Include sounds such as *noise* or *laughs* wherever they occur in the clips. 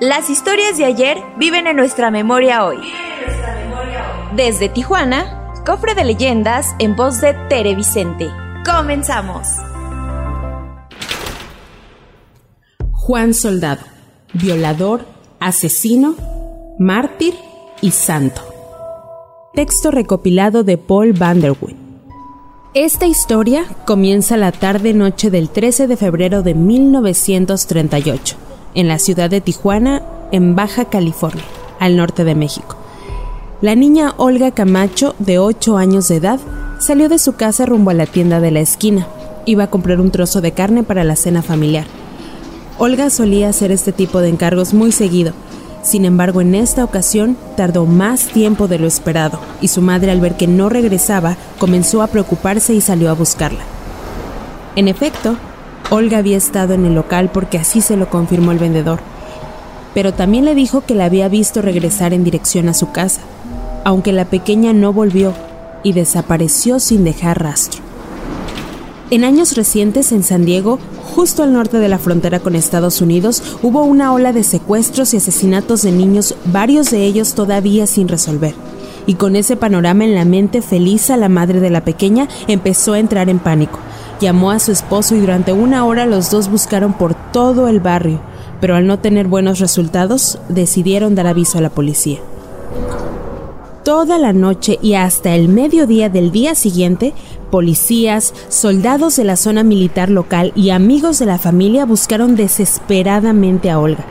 Las historias de ayer viven en nuestra memoria hoy. Desde Tijuana, cofre de leyendas en voz de Tere Vicente. Comenzamos. Juan Soldado, violador, asesino, mártir y santo. Texto recopilado de Paul Vanderwood. Esta historia comienza la tarde-noche del 13 de febrero de 1938 en la ciudad de Tijuana, en Baja California, al norte de México. La niña Olga Camacho, de 8 años de edad, salió de su casa rumbo a la tienda de la esquina. Iba a comprar un trozo de carne para la cena familiar. Olga solía hacer este tipo de encargos muy seguido. Sin embargo, en esta ocasión tardó más tiempo de lo esperado y su madre al ver que no regresaba comenzó a preocuparse y salió a buscarla. En efecto, Olga había estado en el local porque así se lo confirmó el vendedor, pero también le dijo que la había visto regresar en dirección a su casa, aunque la pequeña no volvió y desapareció sin dejar rastro. En años recientes en San Diego, justo al norte de la frontera con Estados Unidos, hubo una ola de secuestros y asesinatos de niños, varios de ellos todavía sin resolver. Y con ese panorama en la mente, Felisa, la madre de la pequeña, empezó a entrar en pánico Llamó a su esposo y durante una hora los dos buscaron por todo el barrio, pero al no tener buenos resultados decidieron dar aviso a la policía. Toda la noche y hasta el mediodía del día siguiente, policías, soldados de la zona militar local y amigos de la familia buscaron desesperadamente a Olga,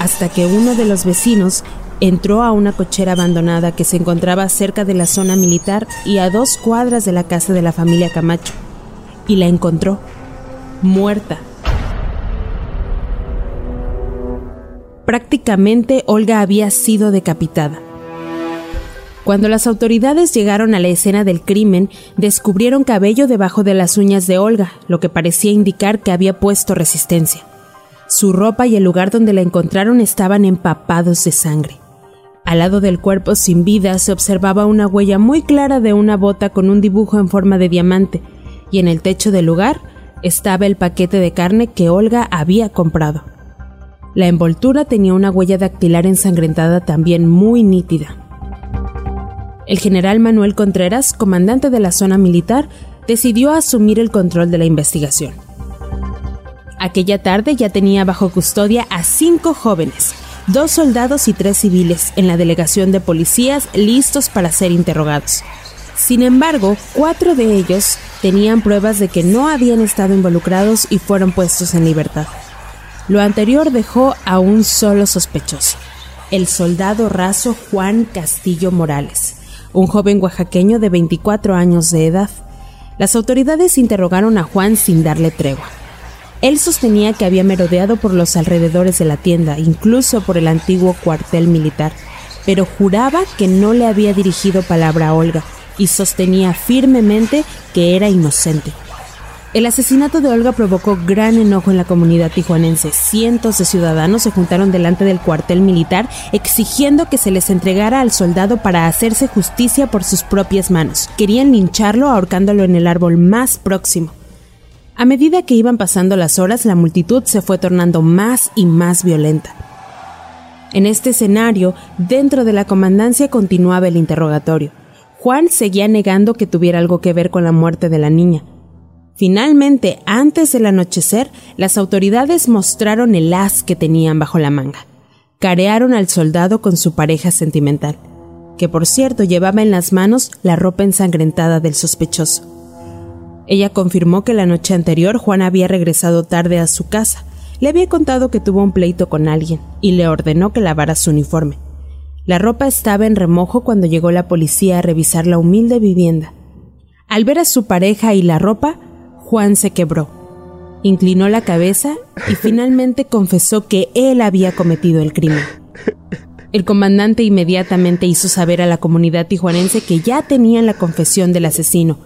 hasta que uno de los vecinos entró a una cochera abandonada que se encontraba cerca de la zona militar y a dos cuadras de la casa de la familia Camacho y la encontró, muerta. Prácticamente Olga había sido decapitada. Cuando las autoridades llegaron a la escena del crimen, descubrieron cabello debajo de las uñas de Olga, lo que parecía indicar que había puesto resistencia. Su ropa y el lugar donde la encontraron estaban empapados de sangre. Al lado del cuerpo sin vida se observaba una huella muy clara de una bota con un dibujo en forma de diamante, y en el techo del lugar estaba el paquete de carne que Olga había comprado. La envoltura tenía una huella dactilar ensangrentada también muy nítida. El general Manuel Contreras, comandante de la zona militar, decidió asumir el control de la investigación. Aquella tarde ya tenía bajo custodia a cinco jóvenes, dos soldados y tres civiles en la delegación de policías listos para ser interrogados. Sin embargo, cuatro de ellos tenían pruebas de que no habían estado involucrados y fueron puestos en libertad. Lo anterior dejó a un solo sospechoso, el soldado raso Juan Castillo Morales, un joven oaxaqueño de 24 años de edad. Las autoridades interrogaron a Juan sin darle tregua. Él sostenía que había merodeado por los alrededores de la tienda, incluso por el antiguo cuartel militar, pero juraba que no le había dirigido palabra a Olga, y sostenía firmemente que era inocente. El asesinato de Olga provocó gran enojo en la comunidad tijuanense. Cientos de ciudadanos se juntaron delante del cuartel militar exigiendo que se les entregara al soldado para hacerse justicia por sus propias manos. Querían lincharlo ahorcándolo en el árbol más próximo. A medida que iban pasando las horas, la multitud se fue tornando más y más violenta. En este escenario, dentro de la comandancia continuaba el interrogatorio. Juan seguía negando que tuviera algo que ver con la muerte de la niña. Finalmente, antes del anochecer, las autoridades mostraron el as que tenían bajo la manga. Carearon al soldado con su pareja sentimental, que por cierto llevaba en las manos la ropa ensangrentada del sospechoso. Ella confirmó que la noche anterior Juan había regresado tarde a su casa. Le había contado que tuvo un pleito con alguien y le ordenó que lavara su uniforme. La ropa estaba en remojo cuando llegó la policía a revisar la humilde vivienda. Al ver a su pareja y la ropa, Juan se quebró. inclinó la cabeza y finalmente *laughs* confesó que él había cometido el crimen. El comandante inmediatamente hizo saber a la comunidad tijuanense que ya tenían la confesión del asesino,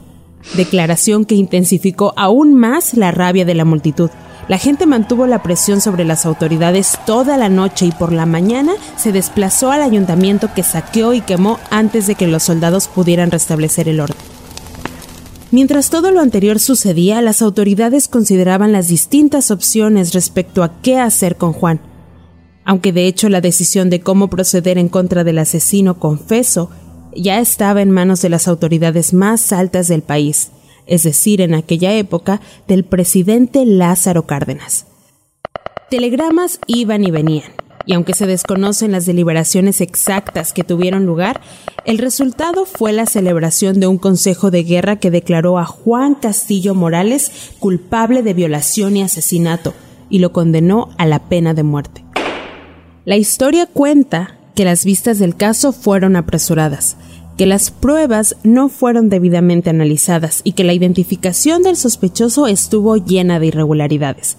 declaración que intensificó aún más la rabia de la multitud. La gente mantuvo la presión sobre las autoridades toda la noche y por la mañana se desplazó al ayuntamiento que saqueó y quemó antes de que los soldados pudieran restablecer el orden. Mientras todo lo anterior sucedía, las autoridades consideraban las distintas opciones respecto a qué hacer con Juan. Aunque de hecho la decisión de cómo proceder en contra del asesino confeso ya estaba en manos de las autoridades más altas del país es decir, en aquella época, del presidente Lázaro Cárdenas. Telegramas iban y venían, y aunque se desconocen las deliberaciones exactas que tuvieron lugar, el resultado fue la celebración de un consejo de guerra que declaró a Juan Castillo Morales culpable de violación y asesinato y lo condenó a la pena de muerte. La historia cuenta que las vistas del caso fueron apresuradas, que las pruebas no fueron debidamente analizadas y que la identificación del sospechoso estuvo llena de irregularidades.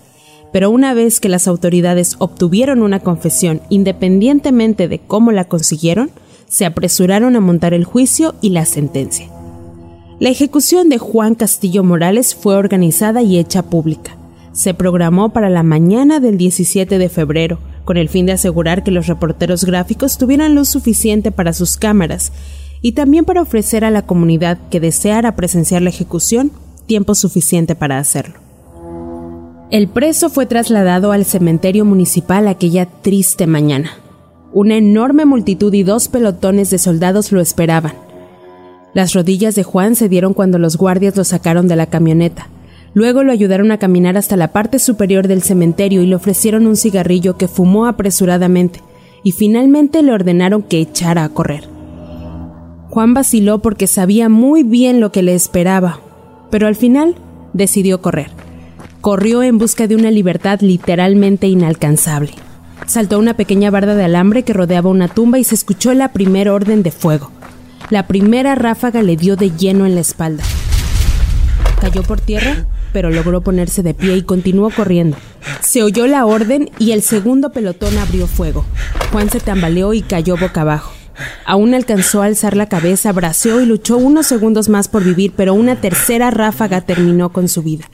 Pero una vez que las autoridades obtuvieron una confesión independientemente de cómo la consiguieron, se apresuraron a montar el juicio y la sentencia. La ejecución de Juan Castillo Morales fue organizada y hecha pública. Se programó para la mañana del 17 de febrero, con el fin de asegurar que los reporteros gráficos tuvieran luz suficiente para sus cámaras y también para ofrecer a la comunidad que deseara presenciar la ejecución tiempo suficiente para hacerlo. El preso fue trasladado al cementerio municipal aquella triste mañana. Una enorme multitud y dos pelotones de soldados lo esperaban. Las rodillas de Juan se dieron cuando los guardias lo sacaron de la camioneta. Luego lo ayudaron a caminar hasta la parte superior del cementerio y le ofrecieron un cigarrillo que fumó apresuradamente, y finalmente le ordenaron que echara a correr. Juan vaciló porque sabía muy bien lo que le esperaba, pero al final decidió correr. Corrió en busca de una libertad literalmente inalcanzable. Saltó una pequeña barda de alambre que rodeaba una tumba y se escuchó la primera orden de fuego. La primera ráfaga le dio de lleno en la espalda. Cayó por tierra, pero logró ponerse de pie y continuó corriendo. Se oyó la orden y el segundo pelotón abrió fuego. Juan se tambaleó y cayó boca abajo. Aún alcanzó a alzar la cabeza, braceó y luchó unos segundos más por vivir, pero una tercera ráfaga terminó con su vida.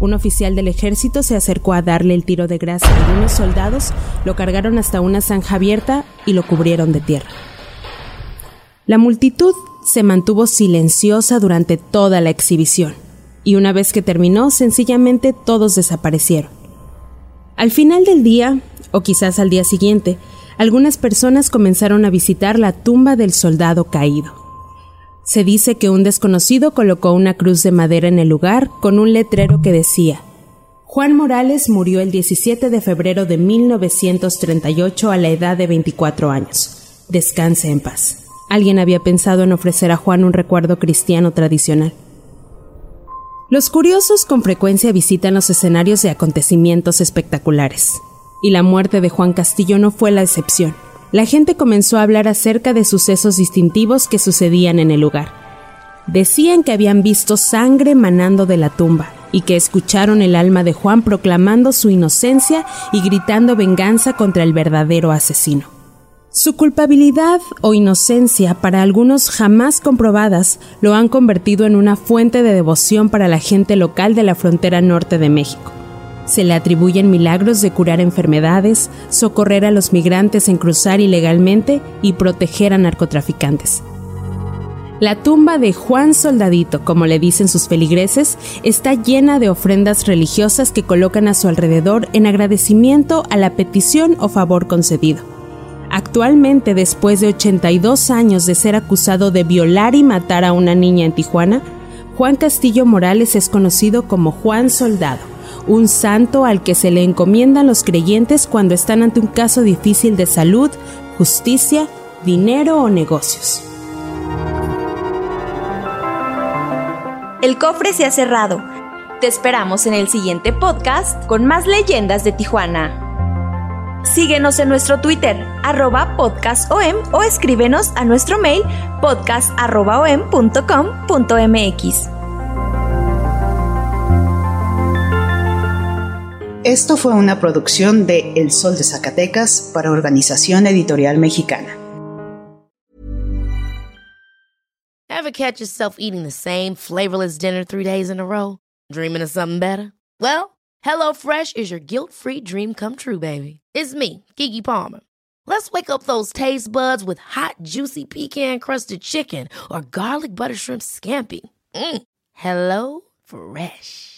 Un oficial del ejército se acercó a darle el tiro de gracia y unos soldados lo cargaron hasta una zanja abierta y lo cubrieron de tierra. La multitud se mantuvo silenciosa durante toda la exhibición, y una vez que terminó, sencillamente todos desaparecieron. Al final del día, o quizás al día siguiente, algunas personas comenzaron a visitar la tumba del soldado caído. Se dice que un desconocido colocó una cruz de madera en el lugar con un letrero que decía Juan Morales murió el 17 de febrero de 1938 a la edad de 24 años. Descanse en paz. Alguien había pensado en ofrecer a Juan un recuerdo cristiano tradicional. Los curiosos con frecuencia visitan los escenarios de acontecimientos espectaculares y la muerte de Juan Castillo no fue la excepción. La gente comenzó a hablar acerca de sucesos distintivos que sucedían en el lugar. Decían que habían visto sangre manando de la tumba y que escucharon el alma de Juan proclamando su inocencia y gritando venganza contra el verdadero asesino. Su culpabilidad o inocencia, para algunos jamás comprobadas, lo han convertido en una fuente de devoción para la gente local de la frontera norte de México. Se le atribuyen milagros de curar enfermedades, socorrer a los migrantes en cruzar ilegalmente y proteger a narcotraficantes. La tumba de Juan Soldadito, como le dicen sus feligreses, está llena de ofrendas religiosas que colocan a su alrededor en agradecimiento a la petición o favor concedido. Actualmente, después de 82 años de ser acusado de violar y matar a una niña en Tijuana, Juan Castillo Morales es conocido como Juan Soldado un santo al que se le encomiendan los creyentes cuando están ante un caso difícil de salud, justicia, dinero o negocios. El cofre se ha cerrado. Te esperamos en el siguiente podcast con más leyendas de Tijuana. Síguenos en nuestro Twitter, arroba podcastom o escríbenos a nuestro mail podcast.om.com.mx. Esto fue una producción de El Sol de Zacatecas para Organización Editorial Mexicana. Ever catch yourself eating the same flavorless dinner three days in a row? Dreaming of something better? Well, HelloFresh is your guilt-free dream come true, baby. It's me, Kiki Palmer. Let's wake up those taste buds with hot, juicy pecan-crusted chicken or garlic butter shrimp scampi. Mm. Hello Fresh.